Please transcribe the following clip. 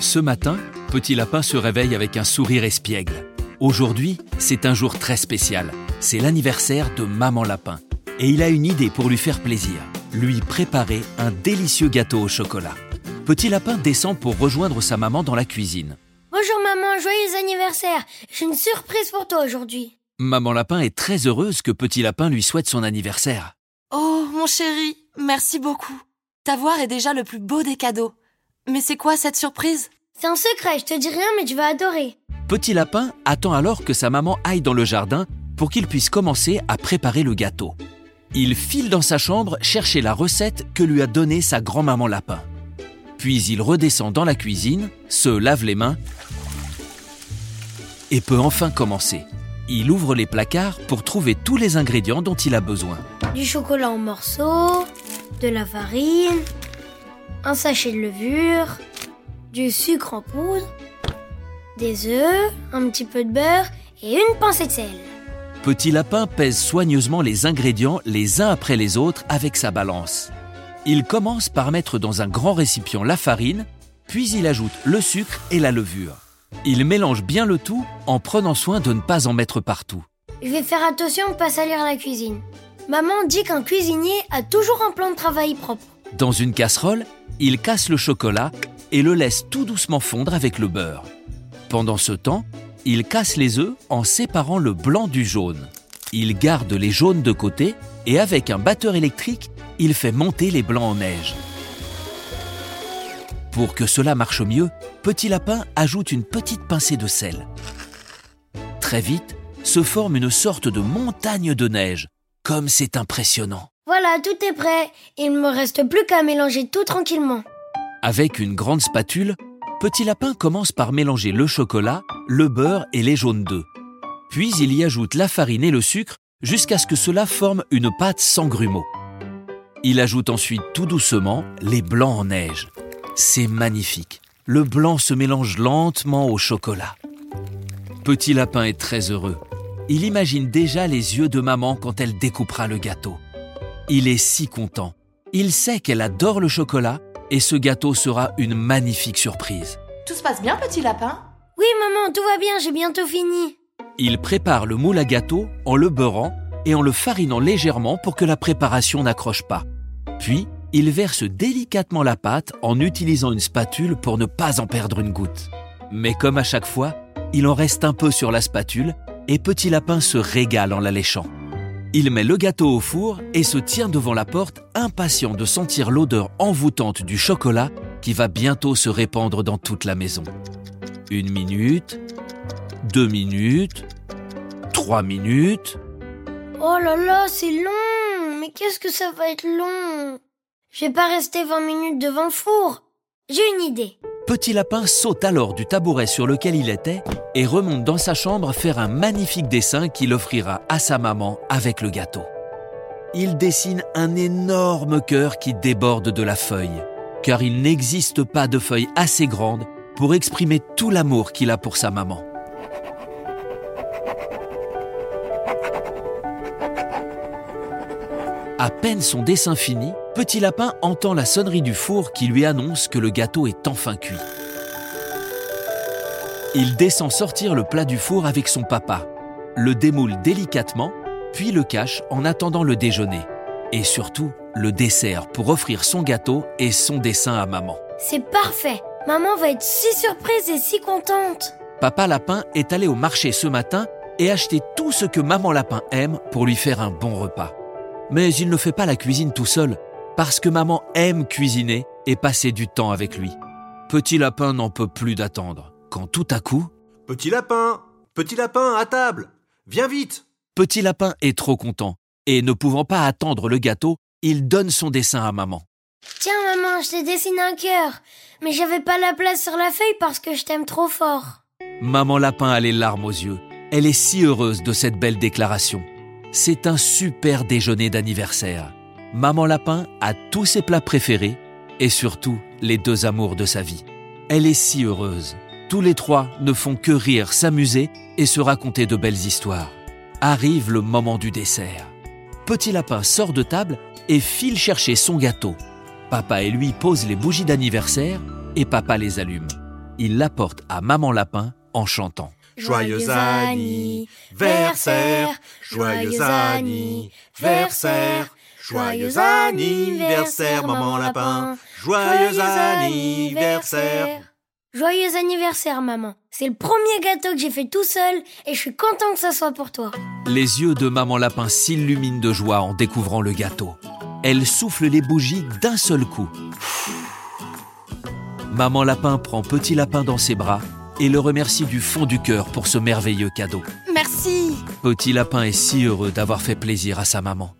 Ce matin, Petit Lapin se réveille avec un sourire espiègle. Aujourd'hui, c'est un jour très spécial. C'est l'anniversaire de Maman Lapin. Et il a une idée pour lui faire plaisir. Lui préparer un délicieux gâteau au chocolat. Petit Lapin descend pour rejoindre sa maman dans la cuisine. Bonjour maman, joyeux anniversaire. J'ai une surprise pour toi aujourd'hui. Maman Lapin est très heureuse que Petit Lapin lui souhaite son anniversaire. Oh, mon chéri, merci beaucoup. T'avoir est déjà le plus beau des cadeaux. Mais c'est quoi cette surprise? C'est un secret, je te dis rien, mais tu vas adorer. Petit Lapin attend alors que sa maman aille dans le jardin pour qu'il puisse commencer à préparer le gâteau. Il file dans sa chambre chercher la recette que lui a donnée sa grand-maman Lapin. Puis il redescend dans la cuisine, se lave les mains et peut enfin commencer. Il ouvre les placards pour trouver tous les ingrédients dont il a besoin. Du chocolat en morceaux, de la farine, un sachet de levure, du sucre en poudre, des œufs, un petit peu de beurre et une pincée de sel. Petit Lapin pèse soigneusement les ingrédients les uns après les autres avec sa balance. Il commence par mettre dans un grand récipient la farine, puis il ajoute le sucre et la levure. Il mélange bien le tout en prenant soin de ne pas en mettre partout. Je vais faire attention à ne pas salir la cuisine. Maman dit qu'un cuisinier a toujours un plan de travail propre. Dans une casserole, il casse le chocolat et le laisse tout doucement fondre avec le beurre. Pendant ce temps, il casse les œufs en séparant le blanc du jaune. Il garde les jaunes de côté et avec un batteur électrique, il fait monter les blancs en neige. Pour que cela marche mieux, Petit Lapin ajoute une petite pincée de sel. Très vite, se forme une sorte de montagne de neige. Comme c'est impressionnant. Voilà, tout est prêt. Il ne me reste plus qu'à mélanger tout tranquillement. Avec une grande spatule, Petit Lapin commence par mélanger le chocolat, le beurre et les jaunes d'œufs. Puis il y ajoute la farine et le sucre jusqu'à ce que cela forme une pâte sans grumeaux. Il ajoute ensuite tout doucement les blancs en neige. C'est magnifique. Le blanc se mélange lentement au chocolat. Petit Lapin est très heureux. Il imagine déjà les yeux de maman quand elle découpera le gâteau. Il est si content. Il sait qu'elle adore le chocolat et ce gâteau sera une magnifique surprise. Tout se passe bien, petit lapin? Oui maman, tout va bien, j'ai bientôt fini. Il prépare le moule à gâteau en le beurrant et en le farinant légèrement pour que la préparation n'accroche pas. Puis, il verse délicatement la pâte en utilisant une spatule pour ne pas en perdre une goutte. Mais comme à chaque fois, il en reste un peu sur la spatule et Petit Lapin se régale en la léchant. Il met le gâteau au four et se tient devant la porte, impatient de sentir l'odeur envoûtante du chocolat qui va bientôt se répandre dans toute la maison. Une minute, deux minutes, trois minutes. Oh là là, c'est long. Mais qu'est-ce que ça va être long? Je vais pas rester 20 minutes devant le four. J'ai une idée. Petit Lapin saute alors du tabouret sur lequel il était et remonte dans sa chambre faire un magnifique dessin qu'il offrira à sa maman avec le gâteau. Il dessine un énorme cœur qui déborde de la feuille, car il n'existe pas de feuille assez grande pour exprimer tout l'amour qu'il a pour sa maman. À peine son dessin fini, Petit Lapin entend la sonnerie du four qui lui annonce que le gâteau est enfin cuit. Il descend sortir le plat du four avec son papa, le démoule délicatement, puis le cache en attendant le déjeuner. Et surtout, le dessert pour offrir son gâteau et son dessin à maman. C'est parfait. Maman va être si surprise et si contente. Papa Lapin est allé au marché ce matin et acheté tout ce que maman Lapin aime pour lui faire un bon repas. Mais il ne fait pas la cuisine tout seul, parce que maman aime cuisiner et passer du temps avec lui. Petit Lapin n'en peut plus d'attendre, quand tout à coup, Petit lapin Petit lapin, à table Viens vite Petit Lapin est trop content, et ne pouvant pas attendre le gâteau, il donne son dessin à maman. Tiens maman, je t'ai dessiné un cœur. Mais j'avais pas la place sur la feuille parce que je t'aime trop fort. Maman Lapin a les larmes aux yeux. Elle est si heureuse de cette belle déclaration. C'est un super déjeuner d'anniversaire. Maman Lapin a tous ses plats préférés et surtout les deux amours de sa vie. Elle est si heureuse. Tous les trois ne font que rire, s'amuser et se raconter de belles histoires. Arrive le moment du dessert. Petit Lapin sort de table et file chercher son gâteau. Papa et lui posent les bougies d'anniversaire et papa les allume. il l'apporte à Maman Lapin en chantant. Joyeux anniversaire, joyeux anniversaire, joyeux anniversaire, maman lapin, joyeux anniversaire. Joyeux anniversaire, maman. C'est le premier gâteau que j'ai fait tout seul et je suis content que ça soit pour toi. Les yeux de Maman Lapin s'illuminent de joie en découvrant le gâteau. Elle souffle les bougies d'un seul coup. Maman Lapin prend Petit Lapin dans ses bras et le remercie du fond du cœur pour ce merveilleux cadeau. Merci. Petit Lapin est si heureux d'avoir fait plaisir à sa maman.